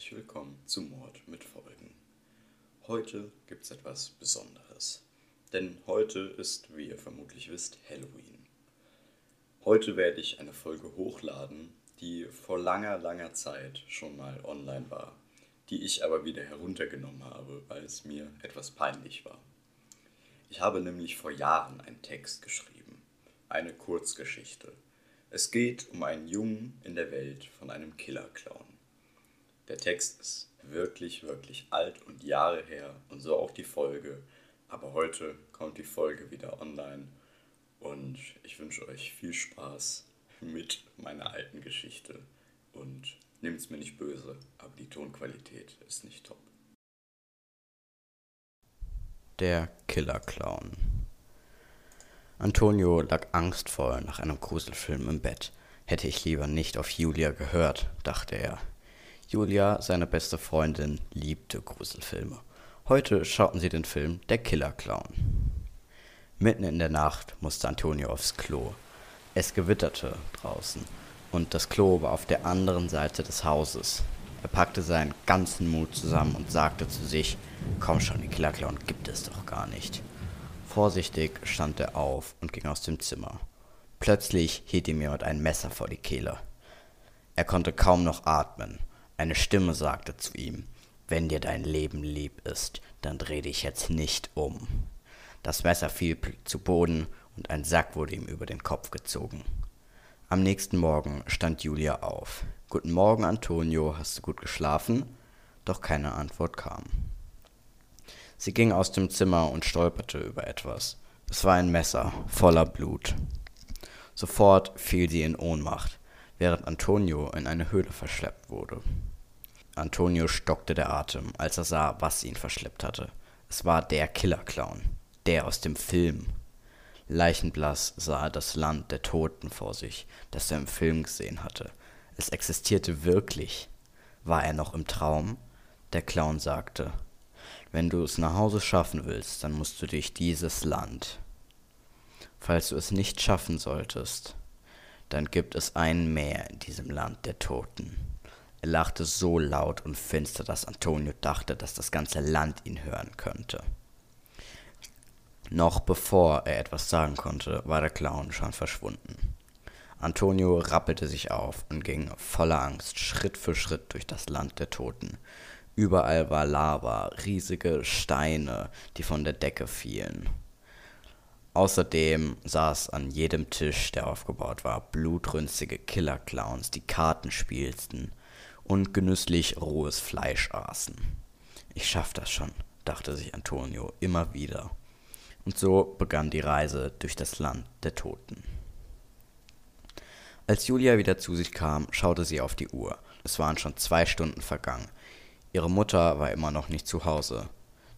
herzlich willkommen zu Mord mit Folgen. Heute gibt es etwas Besonderes, denn heute ist, wie ihr vermutlich wisst, Halloween. Heute werde ich eine Folge hochladen, die vor langer, langer Zeit schon mal online war, die ich aber wieder heruntergenommen habe, weil es mir etwas peinlich war. Ich habe nämlich vor Jahren einen Text geschrieben, eine Kurzgeschichte. Es geht um einen Jungen in der Welt von einem Killer-Clown. Der Text ist wirklich, wirklich alt und Jahre her und so auch die Folge. Aber heute kommt die Folge wieder online und ich wünsche euch viel Spaß mit meiner alten Geschichte und nehmt es mir nicht böse, aber die Tonqualität ist nicht top. Der Killer-Clown. Antonio lag angstvoll nach einem Gruselfilm im Bett. Hätte ich lieber nicht auf Julia gehört, dachte er. Julia, seine beste Freundin, liebte Gruselfilme. Heute schauten sie den Film Der Killer-Clown. Mitten in der Nacht musste Antonio aufs Klo. Es gewitterte draußen und das Klo war auf der anderen Seite des Hauses. Er packte seinen ganzen Mut zusammen und sagte zu sich, komm schon, den Killerclown gibt es doch gar nicht. Vorsichtig stand er auf und ging aus dem Zimmer. Plötzlich hielt ihm jemand ein Messer vor die Kehle. Er konnte kaum noch atmen. Eine Stimme sagte zu ihm, wenn dir dein Leben lieb ist, dann dreh dich jetzt nicht um. Das Messer fiel zu Boden und ein Sack wurde ihm über den Kopf gezogen. Am nächsten Morgen stand Julia auf. Guten Morgen, Antonio, hast du gut geschlafen? Doch keine Antwort kam. Sie ging aus dem Zimmer und stolperte über etwas. Es war ein Messer voller Blut. Sofort fiel sie in Ohnmacht, während Antonio in eine Höhle verschleppt wurde. Antonio stockte der Atem, als er sah, was ihn verschleppt hatte. Es war der Killer-Clown, der aus dem Film. Leichenblass sah er das Land der Toten vor sich, das er im Film gesehen hatte. Es existierte wirklich. War er noch im Traum? Der Clown sagte, wenn du es nach Hause schaffen willst, dann musst du durch dieses Land. Falls du es nicht schaffen solltest, dann gibt es ein Meer in diesem Land der Toten. Er lachte so laut und finster, dass Antonio dachte, dass das ganze Land ihn hören könnte. Noch bevor er etwas sagen konnte, war der Clown schon verschwunden. Antonio rappelte sich auf und ging voller Angst Schritt für Schritt durch das Land der Toten. Überall war Lava, riesige Steine, die von der Decke fielen. Außerdem saß an jedem Tisch, der aufgebaut war, blutrünstige Killer-Clowns, die Karten spielten und genüsslich rohes Fleisch aßen. Ich schaff das schon, dachte sich Antonio immer wieder. Und so begann die Reise durch das Land der Toten. Als Julia wieder zu sich kam, schaute sie auf die Uhr. Es waren schon zwei Stunden vergangen. Ihre Mutter war immer noch nicht zu Hause,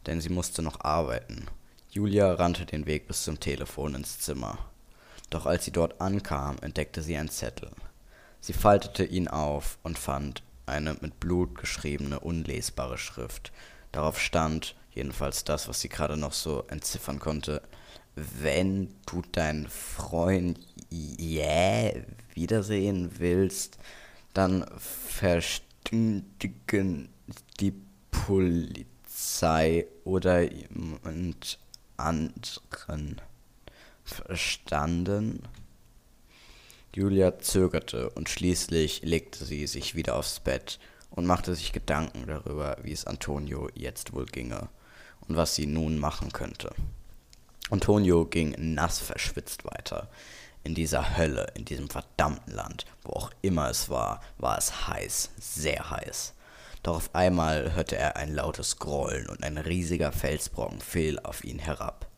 denn sie musste noch arbeiten. Julia rannte den Weg bis zum Telefon ins Zimmer. Doch als sie dort ankam, entdeckte sie einen Zettel. Sie faltete ihn auf und fand eine mit Blut geschriebene, unlesbare Schrift. Darauf stand, jedenfalls das, was sie gerade noch so entziffern konnte, wenn du deinen Freund yeah, wiedersehen willst, dann verständigen die Polizei oder jemand anderen. Verstanden? Julia zögerte und schließlich legte sie sich wieder aufs Bett und machte sich Gedanken darüber, wie es Antonio jetzt wohl ginge und was sie nun machen könnte. Antonio ging nass verschwitzt weiter. In dieser Hölle, in diesem verdammten Land, wo auch immer es war, war es heiß, sehr heiß. Doch auf einmal hörte er ein lautes Grollen und ein riesiger Felsbrocken fiel auf ihn herab.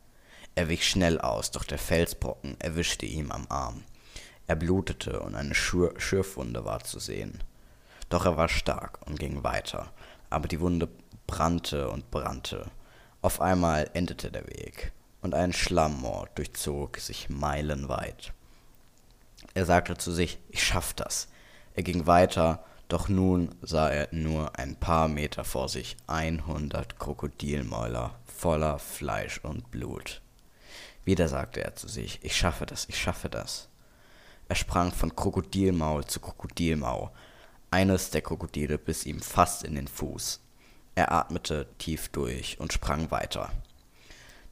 Er wich schnell aus, doch der Felsbrocken erwischte ihn am Arm. Er blutete und eine Schür Schürfwunde war zu sehen. Doch er war stark und ging weiter, aber die Wunde brannte und brannte. Auf einmal endete der Weg, und ein Schlammmoor durchzog sich meilenweit. Er sagte zu sich, ich schaff das. Er ging weiter, doch nun sah er nur ein paar Meter vor sich einhundert Krokodilmäuler voller Fleisch und Blut. Wieder sagte er zu sich, ich schaffe das, ich schaffe das. Er sprang von Krokodilmaul zu Krokodilmaul. Eines der Krokodile biss ihm fast in den Fuß. Er atmete tief durch und sprang weiter.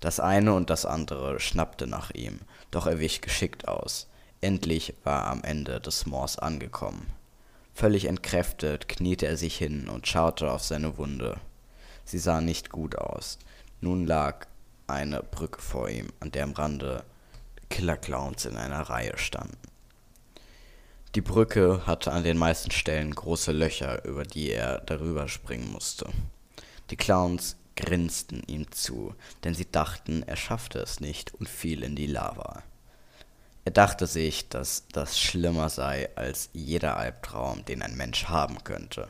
Das eine und das andere schnappte nach ihm, doch er wich geschickt aus. Endlich war er am Ende des Moors angekommen. Völlig entkräftet kniete er sich hin und schaute auf seine Wunde. Sie sah nicht gut aus. Nun lag eine Brücke vor ihm, an der am Rande Killerclowns in einer Reihe standen. Die Brücke hatte an den meisten Stellen große Löcher, über die er darüber springen musste. Die Clowns grinsten ihm zu, denn sie dachten, er schaffte es nicht und fiel in die Lava. Er dachte sich, dass das schlimmer sei als jeder Albtraum, den ein Mensch haben könnte.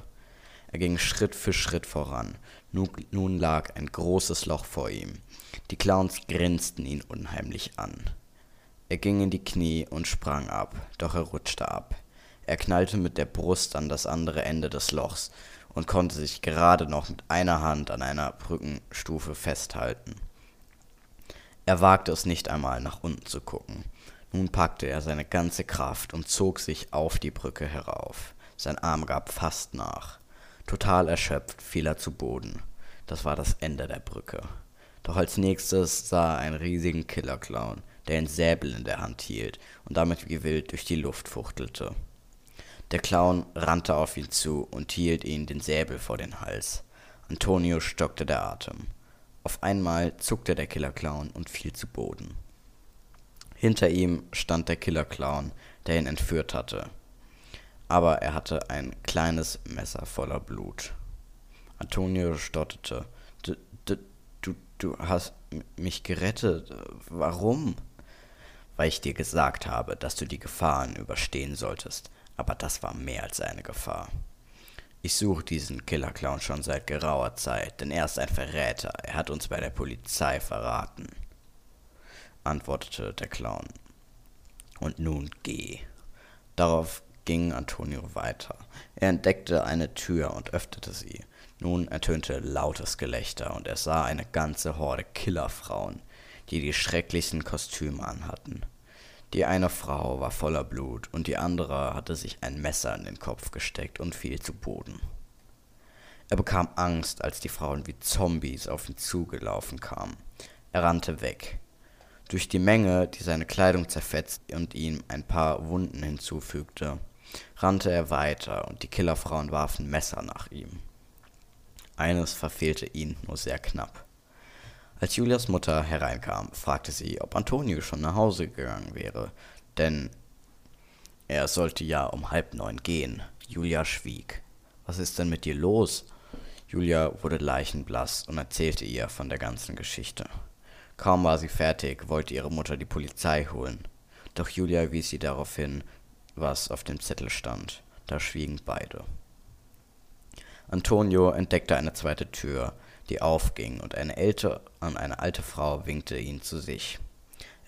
Er ging Schritt für Schritt voran. Nun, lag ein großes Loch vor ihm. Die Clowns grinsten ihn unheimlich an. Er ging in die Knie und sprang ab, doch er rutschte ab. Er knallte mit der Brust an das andere Ende des Lochs und konnte sich gerade noch mit einer Hand an einer Brückenstufe festhalten. Er wagte es nicht einmal nach unten zu gucken. Nun packte er seine ganze Kraft und zog sich auf die Brücke herauf. Sein Arm gab fast nach. Total erschöpft fiel er zu Boden. Das war das Ende der Brücke. Doch als nächstes sah er einen riesigen Killerclown, der einen Säbel in der Hand hielt und damit wie wild durch die Luft fuchtelte. Der Clown rannte auf ihn zu und hielt ihm den Säbel vor den Hals. Antonio stockte der Atem. Auf einmal zuckte der Killerclown und fiel zu Boden. Hinter ihm stand der Killerclown, der ihn entführt hatte. Aber er hatte ein kleines Messer voller Blut. Antonio stotterte. Du, du, du, hast mich gerettet. Warum? weil ich dir gesagt habe, dass du die Gefahren überstehen solltest, aber das war mehr als eine Gefahr. Ich suche diesen Killerclown schon seit gerauer Zeit, denn er ist ein Verräter, er hat uns bei der Polizei verraten, antwortete der Clown. Und nun geh. Darauf ging Antonio weiter. Er entdeckte eine Tür und öffnete sie. Nun ertönte lautes Gelächter und er sah eine ganze Horde Killerfrauen, die die schrecklichsten Kostüme anhatten. Die eine Frau war voller Blut und die andere hatte sich ein Messer in den Kopf gesteckt und fiel zu Boden. Er bekam Angst, als die Frauen wie Zombies auf ihn zugelaufen kamen. Er rannte weg. Durch die Menge, die seine Kleidung zerfetzte und ihm ein paar Wunden hinzufügte, rannte er weiter und die Killerfrauen warfen Messer nach ihm. Eines verfehlte ihn nur sehr knapp. Als Julias Mutter hereinkam, fragte sie, ob Antonio schon nach Hause gegangen wäre, denn er sollte ja um halb neun gehen. Julia schwieg. Was ist denn mit dir los? Julia wurde leichenblass und erzählte ihr von der ganzen Geschichte. Kaum war sie fertig, wollte ihre Mutter die Polizei holen. Doch Julia wies sie darauf hin, was auf dem Zettel stand. Da schwiegen beide. Antonio entdeckte eine zweite Tür, die aufging, und eine ältere und eine alte Frau winkte ihn zu sich.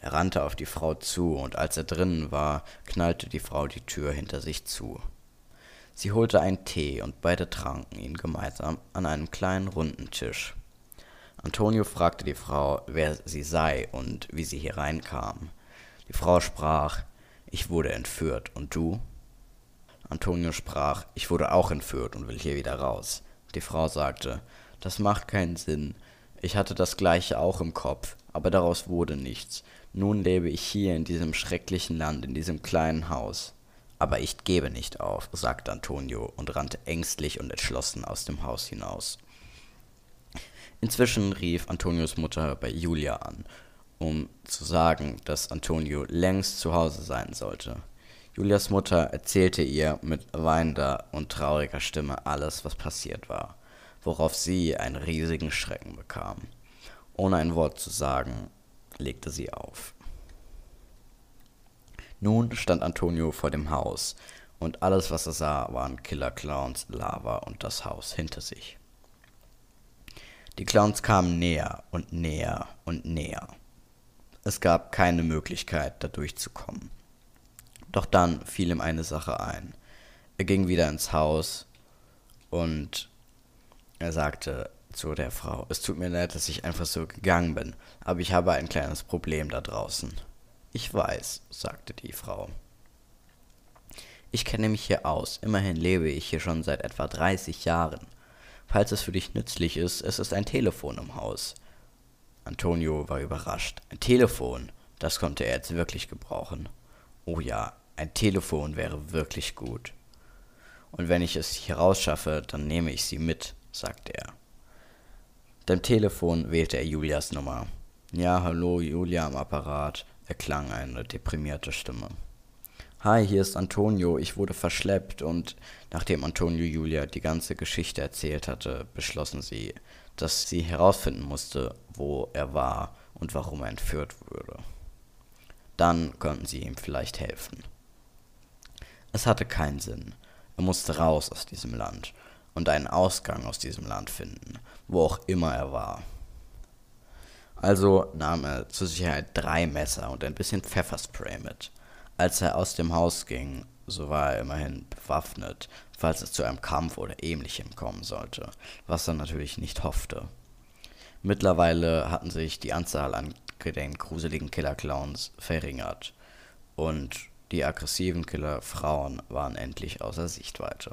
Er rannte auf die Frau zu, und als er drinnen war, knallte die Frau die Tür hinter sich zu. Sie holte einen Tee, und beide tranken ihn gemeinsam an einem kleinen runden Tisch. Antonio fragte die Frau, wer sie sei und wie sie hier reinkam. Die Frau sprach, ich wurde entführt, und du? Antonio sprach, ich wurde auch entführt und will hier wieder raus. Die Frau sagte, das macht keinen Sinn. Ich hatte das gleiche auch im Kopf, aber daraus wurde nichts. Nun lebe ich hier in diesem schrecklichen Land, in diesem kleinen Haus. Aber ich gebe nicht auf, sagte Antonio und rannte ängstlich und entschlossen aus dem Haus hinaus. Inzwischen rief Antonios Mutter bei Julia an, um zu sagen, dass Antonio längst zu Hause sein sollte. Julias Mutter erzählte ihr mit weinender und trauriger Stimme alles, was passiert war worauf sie einen riesigen Schrecken bekam. Ohne ein Wort zu sagen, legte sie auf. Nun stand Antonio vor dem Haus, und alles, was er sah, waren Killer-Clowns, Lava und das Haus hinter sich. Die Clowns kamen näher und näher und näher. Es gab keine Möglichkeit, da durchzukommen. Doch dann fiel ihm eine Sache ein. Er ging wieder ins Haus und er sagte zu der Frau, es tut mir leid, dass ich einfach so gegangen bin, aber ich habe ein kleines Problem da draußen. Ich weiß, sagte die Frau. Ich kenne mich hier aus, immerhin lebe ich hier schon seit etwa 30 Jahren. Falls es für dich nützlich ist, es ist ein Telefon im Haus. Antonio war überrascht. Ein Telefon, das konnte er jetzt wirklich gebrauchen. Oh ja, ein Telefon wäre wirklich gut. Und wenn ich es hier rausschaffe, dann nehme ich sie mit, sagte er. Dem Telefon wählte er Julias Nummer. Ja, hallo, Julia am Apparat, erklang eine deprimierte Stimme. Hi, hier ist Antonio, ich wurde verschleppt und nachdem Antonio Julia die ganze Geschichte erzählt hatte, beschlossen sie, dass sie herausfinden musste, wo er war und warum er entführt wurde. Dann konnten sie ihm vielleicht helfen. Es hatte keinen Sinn. Er musste raus aus diesem Land und einen Ausgang aus diesem Land finden, wo auch immer er war. Also nahm er zur Sicherheit drei Messer und ein bisschen Pfefferspray mit. Als er aus dem Haus ging, so war er immerhin bewaffnet, falls es zu einem Kampf oder ähnlichem kommen sollte, was er natürlich nicht hoffte. Mittlerweile hatten sich die Anzahl an den gruseligen Killer-Clowns verringert und die aggressiven Killer-Frauen waren endlich außer Sichtweite.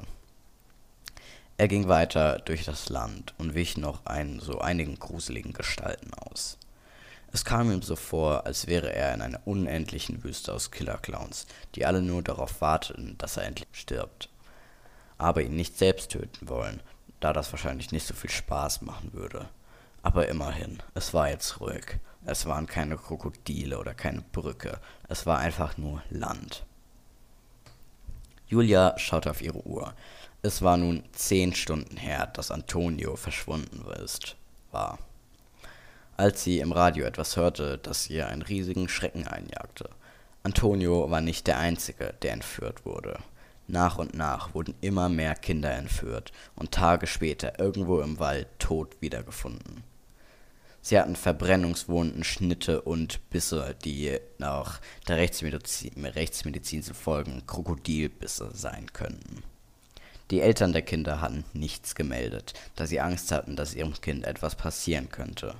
Er ging weiter durch das Land und wich noch ein, so einigen gruseligen Gestalten aus. Es kam ihm so vor, als wäre er in einer unendlichen Wüste aus Killer-Clowns, die alle nur darauf warteten, dass er endlich stirbt. Aber ihn nicht selbst töten wollen, da das wahrscheinlich nicht so viel Spaß machen würde. Aber immerhin, es war jetzt ruhig. Es waren keine Krokodile oder keine Brücke, es war einfach nur Land. Julia schaute auf ihre Uhr. Es war nun zehn Stunden her, dass Antonio verschwunden ist, war als sie im Radio etwas hörte, das ihr einen riesigen Schrecken einjagte. Antonio war nicht der Einzige, der entführt wurde. Nach und nach wurden immer mehr Kinder entführt und Tage später irgendwo im Wald tot wiedergefunden. Sie hatten Verbrennungswunden, Schnitte und Bisse, die nach der Rechtsmedizin, Rechtsmedizin zu folgen Krokodilbisse sein könnten. Die Eltern der Kinder hatten nichts gemeldet, da sie Angst hatten, dass ihrem Kind etwas passieren könnte.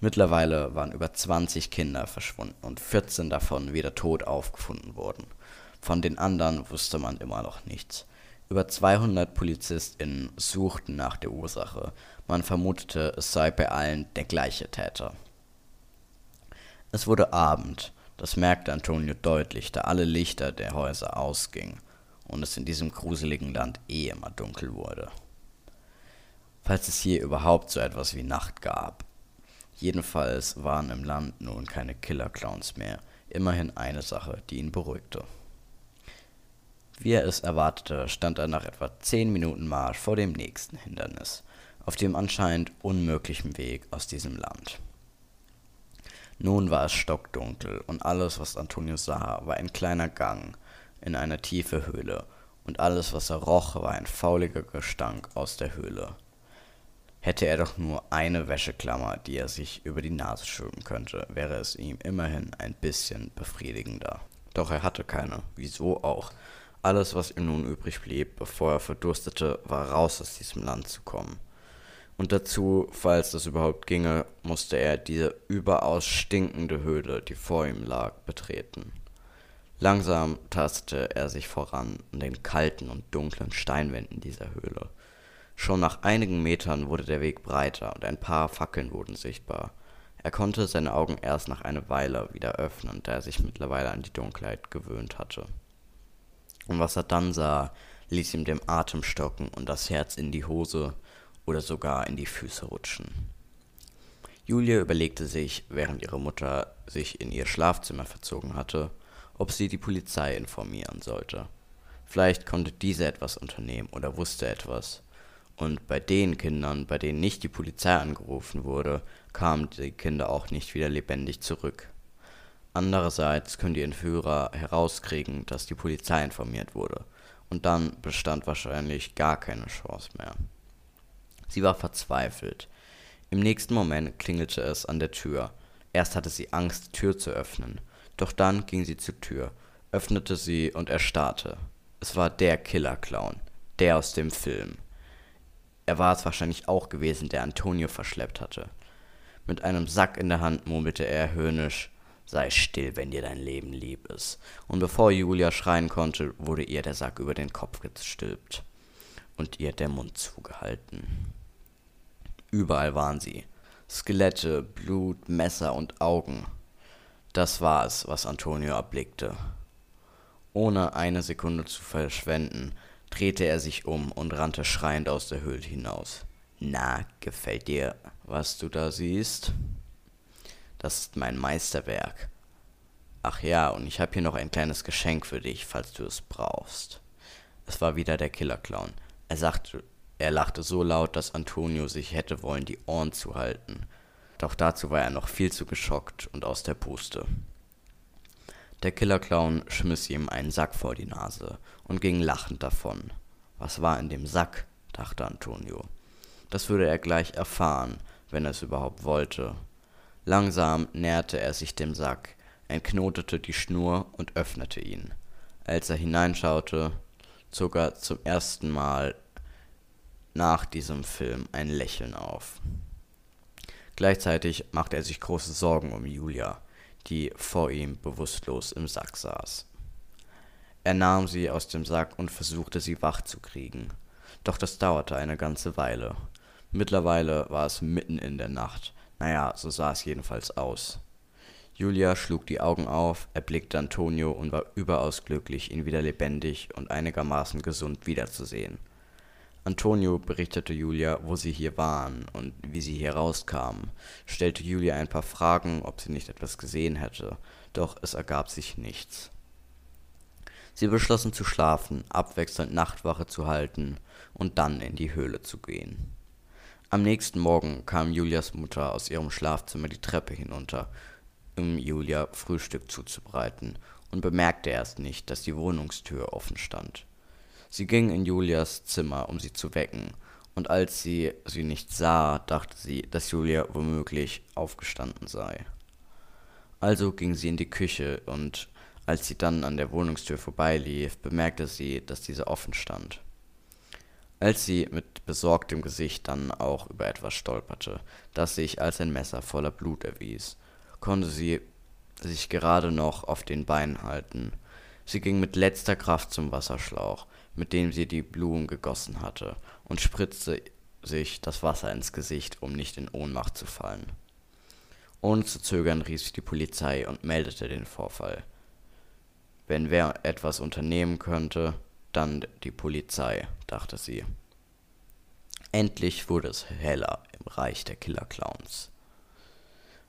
Mittlerweile waren über 20 Kinder verschwunden und 14 davon wieder tot aufgefunden worden. Von den anderen wusste man immer noch nichts. Über 200 PolizistInnen suchten nach der Ursache. Man vermutete, es sei bei allen der gleiche Täter. Es wurde Abend. Das merkte Antonio deutlich, da alle Lichter der Häuser ausgingen und es in diesem gruseligen Land eh immer dunkel wurde. Falls es hier überhaupt so etwas wie Nacht gab. Jedenfalls waren im Land nun keine Killer-Clowns mehr, immerhin eine Sache, die ihn beruhigte. Wie er es erwartete, stand er nach etwa zehn Minuten Marsch vor dem nächsten Hindernis, auf dem anscheinend unmöglichen Weg aus diesem Land. Nun war es stockdunkel und alles, was Antonio sah, war ein kleiner Gang in eine tiefe Höhle, und alles, was er roch, war ein fauliger Gestank aus der Höhle. Hätte er doch nur eine Wäscheklammer, die er sich über die Nase schieben könnte, wäre es ihm immerhin ein bisschen befriedigender. Doch er hatte keine. Wieso auch? Alles, was ihm nun übrig blieb, bevor er verdurstete, war raus aus diesem Land zu kommen. Und dazu, falls das überhaupt ginge, musste er diese überaus stinkende Höhle, die vor ihm lag, betreten. Langsam tastete er sich voran an den kalten und dunklen Steinwänden dieser Höhle. Schon nach einigen Metern wurde der Weg breiter und ein paar Fackeln wurden sichtbar. Er konnte seine Augen erst nach einer Weile wieder öffnen, da er sich mittlerweile an die Dunkelheit gewöhnt hatte. Und was er dann sah, ließ ihm den Atem stocken und das Herz in die Hose oder sogar in die Füße rutschen. Julia überlegte sich, während ihre Mutter sich in ihr Schlafzimmer verzogen hatte, ob sie die Polizei informieren sollte. Vielleicht konnte diese etwas unternehmen oder wusste etwas. Und bei den Kindern, bei denen nicht die Polizei angerufen wurde, kamen die Kinder auch nicht wieder lebendig zurück. Andererseits können die Entführer herauskriegen, dass die Polizei informiert wurde, und dann bestand wahrscheinlich gar keine Chance mehr. Sie war verzweifelt. Im nächsten Moment klingelte es an der Tür. Erst hatte sie Angst, die Tür zu öffnen, doch dann ging sie zur Tür, öffnete sie und erstarrte. Es war der Killer-Clown, der aus dem Film. Er war es wahrscheinlich auch gewesen, der Antonio verschleppt hatte. Mit einem Sack in der Hand murmelte er höhnisch, Sei still, wenn dir dein Leben lieb ist. Und bevor Julia schreien konnte, wurde ihr der Sack über den Kopf gestülpt und ihr der Mund zugehalten. Überall waren sie. Skelette, Blut, Messer und Augen. Das war es, was Antonio erblickte. Ohne eine Sekunde zu verschwenden, drehte er sich um und rannte schreiend aus der Höhle hinaus. Na, gefällt dir, was du da siehst? Das ist mein Meisterwerk. Ach ja, und ich habe hier noch ein kleines Geschenk für dich, falls du es brauchst. Es war wieder der Killerclown. Er sagte, er lachte so laut, dass Antonio sich hätte wollen, die Ohren zu halten. Doch dazu war er noch viel zu geschockt und aus der Puste. Der Killerclown schmiss ihm einen Sack vor die Nase und ging lachend davon. Was war in dem Sack? dachte Antonio. Das würde er gleich erfahren, wenn er es überhaupt wollte. Langsam näherte er sich dem Sack, entknotete die Schnur und öffnete ihn. Als er hineinschaute, zog er zum ersten Mal nach diesem Film ein Lächeln auf. Gleichzeitig machte er sich große Sorgen um Julia, die vor ihm bewusstlos im Sack saß. Er nahm sie aus dem Sack und versuchte sie wach zu kriegen. Doch das dauerte eine ganze Weile. Mittlerweile war es mitten in der Nacht. Naja, so sah es jedenfalls aus. Julia schlug die Augen auf, erblickte Antonio und war überaus glücklich, ihn wieder lebendig und einigermaßen gesund wiederzusehen. Antonio berichtete Julia, wo sie hier waren und wie sie hier rauskamen, stellte Julia ein paar Fragen, ob sie nicht etwas gesehen hätte, doch es ergab sich nichts. Sie beschlossen zu schlafen, abwechselnd Nachtwache zu halten und dann in die Höhle zu gehen. Am nächsten Morgen kam Julias Mutter aus ihrem Schlafzimmer die Treppe hinunter, um Julia Frühstück zuzubereiten, und bemerkte erst nicht, dass die Wohnungstür offen stand. Sie ging in Julias Zimmer, um sie zu wecken, und als sie sie nicht sah, dachte sie, dass Julia womöglich aufgestanden sei. Also ging sie in die Küche, und als sie dann an der Wohnungstür vorbeilief, bemerkte sie, dass diese offen stand. Als sie mit besorgtem Gesicht dann auch über etwas stolperte, das sich als ein Messer voller Blut erwies, konnte sie sich gerade noch auf den Beinen halten. Sie ging mit letzter Kraft zum Wasserschlauch, mit dem sie die Blumen gegossen hatte, und spritzte sich das Wasser ins Gesicht, um nicht in Ohnmacht zu fallen. Ohne zu zögern rief sie die Polizei und meldete den Vorfall. Wenn wer etwas unternehmen könnte, dann die Polizei, dachte sie. Endlich wurde es heller im Reich der Killerclowns.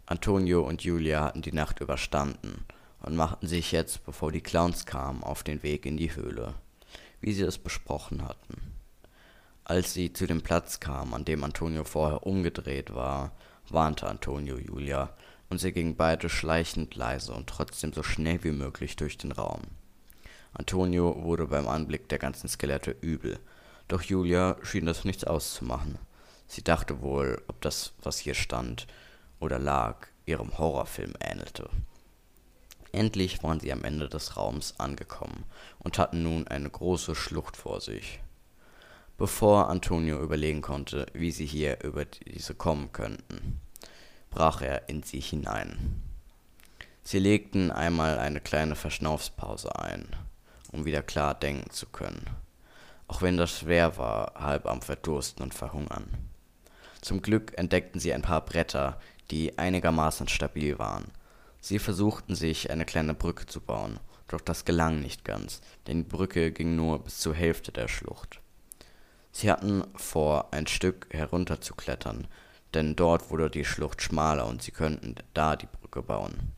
Antonio und Julia hatten die Nacht überstanden und machten sich jetzt, bevor die Clowns kamen, auf den Weg in die Höhle wie sie es besprochen hatten. Als sie zu dem Platz kamen, an dem Antonio vorher umgedreht war, warnte Antonio Julia, und sie gingen beide schleichend leise und trotzdem so schnell wie möglich durch den Raum. Antonio wurde beim Anblick der ganzen Skelette übel, doch Julia schien das nichts auszumachen. Sie dachte wohl, ob das, was hier stand oder lag, ihrem Horrorfilm ähnelte. Endlich waren sie am Ende des Raums angekommen und hatten nun eine große Schlucht vor sich. Bevor Antonio überlegen konnte, wie sie hier über diese kommen könnten, brach er in sie hinein. Sie legten einmal eine kleine Verschnaufspause ein, um wieder klar denken zu können, auch wenn das schwer war, halb am Verdursten und Verhungern. Zum Glück entdeckten sie ein paar Bretter, die einigermaßen stabil waren Sie versuchten sich eine kleine Brücke zu bauen, doch das gelang nicht ganz, denn die Brücke ging nur bis zur Hälfte der Schlucht. Sie hatten vor, ein Stück herunterzuklettern, denn dort wurde die Schlucht schmaler und sie könnten da die Brücke bauen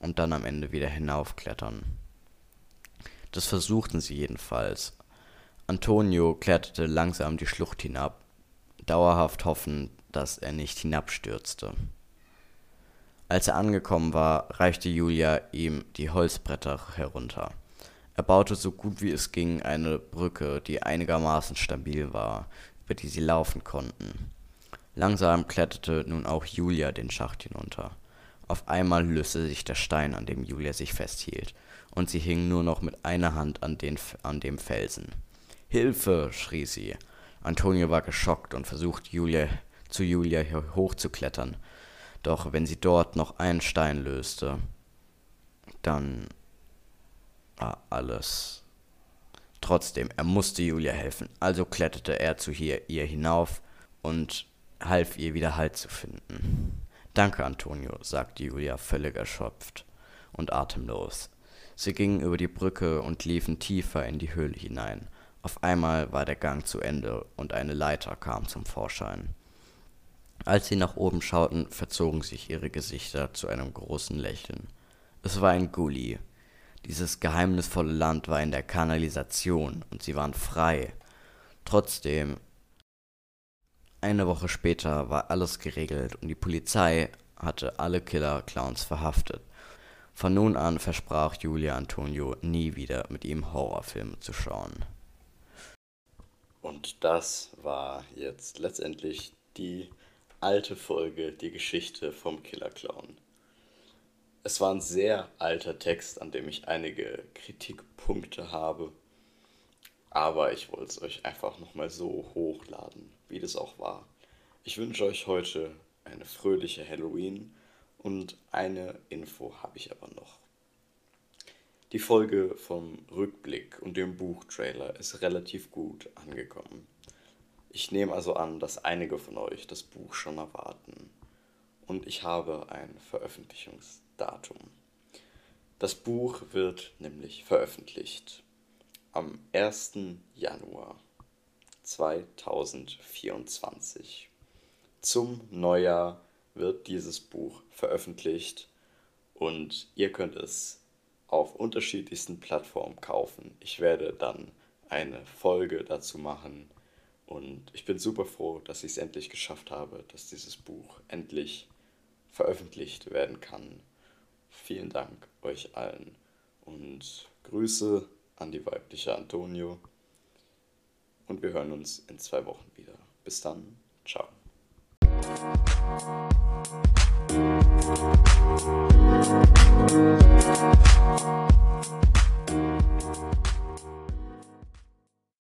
und dann am Ende wieder hinaufklettern. Das versuchten sie jedenfalls. Antonio kletterte langsam die Schlucht hinab, dauerhaft hoffend, dass er nicht hinabstürzte. Als er angekommen war, reichte Julia ihm die Holzbretter herunter. Er baute so gut wie es ging eine Brücke, die einigermaßen stabil war, über die sie laufen konnten. Langsam kletterte nun auch Julia den Schacht hinunter. Auf einmal löste sich der Stein, an dem Julia sich festhielt, und sie hing nur noch mit einer Hand an, den, an dem Felsen. Hilfe! schrie sie. Antonio war geschockt und versuchte Julia, zu Julia hochzuklettern, Doch wenn sie dort noch einen Stein löste, dann war alles. Trotzdem, er musste Julia helfen, also kletterte er zu ihr, ihr hinauf und half ihr wieder Halt zu finden. Danke, Antonio, sagte Julia völlig erschöpft und atemlos. Sie gingen über die Brücke und liefen tiefer in die Höhle hinein. Auf einmal war der Gang zu Ende und eine Leiter kam zum Vorschein. Als sie nach oben schauten, verzogen sich ihre Gesichter zu einem großen Lächeln. Es war ein Gully. Dieses geheimnisvolle Land war in der Kanalisation und sie waren frei. Trotzdem, eine Woche später war alles geregelt und die Polizei hatte alle Killer-Clowns verhaftet. Von nun an versprach Julia Antonio nie wieder mit ihm Horrorfilme zu schauen. Und das war jetzt letztendlich die alte Folge, die Geschichte vom Killer Clown. Es war ein sehr alter Text, an dem ich einige Kritikpunkte habe. Aber ich wollte es euch einfach nochmal so hochladen, wie das auch war. Ich wünsche euch heute eine fröhliche Halloween und eine Info habe ich aber noch. Die Folge vom Rückblick und dem Buchtrailer ist relativ gut angekommen. Ich nehme also an, dass einige von euch das Buch schon erwarten. Und ich habe ein Veröffentlichungsdatum. Das Buch wird nämlich veröffentlicht am 1. Januar 2024. Zum Neujahr wird dieses Buch veröffentlicht und ihr könnt es auf unterschiedlichsten Plattformen kaufen. Ich werde dann eine Folge dazu machen und ich bin super froh, dass ich es endlich geschafft habe, dass dieses Buch endlich veröffentlicht werden kann. Vielen Dank euch allen und Grüße an die weibliche Antonio. Und wir hören uns in zwei Wochen wieder. Bis dann, ciao.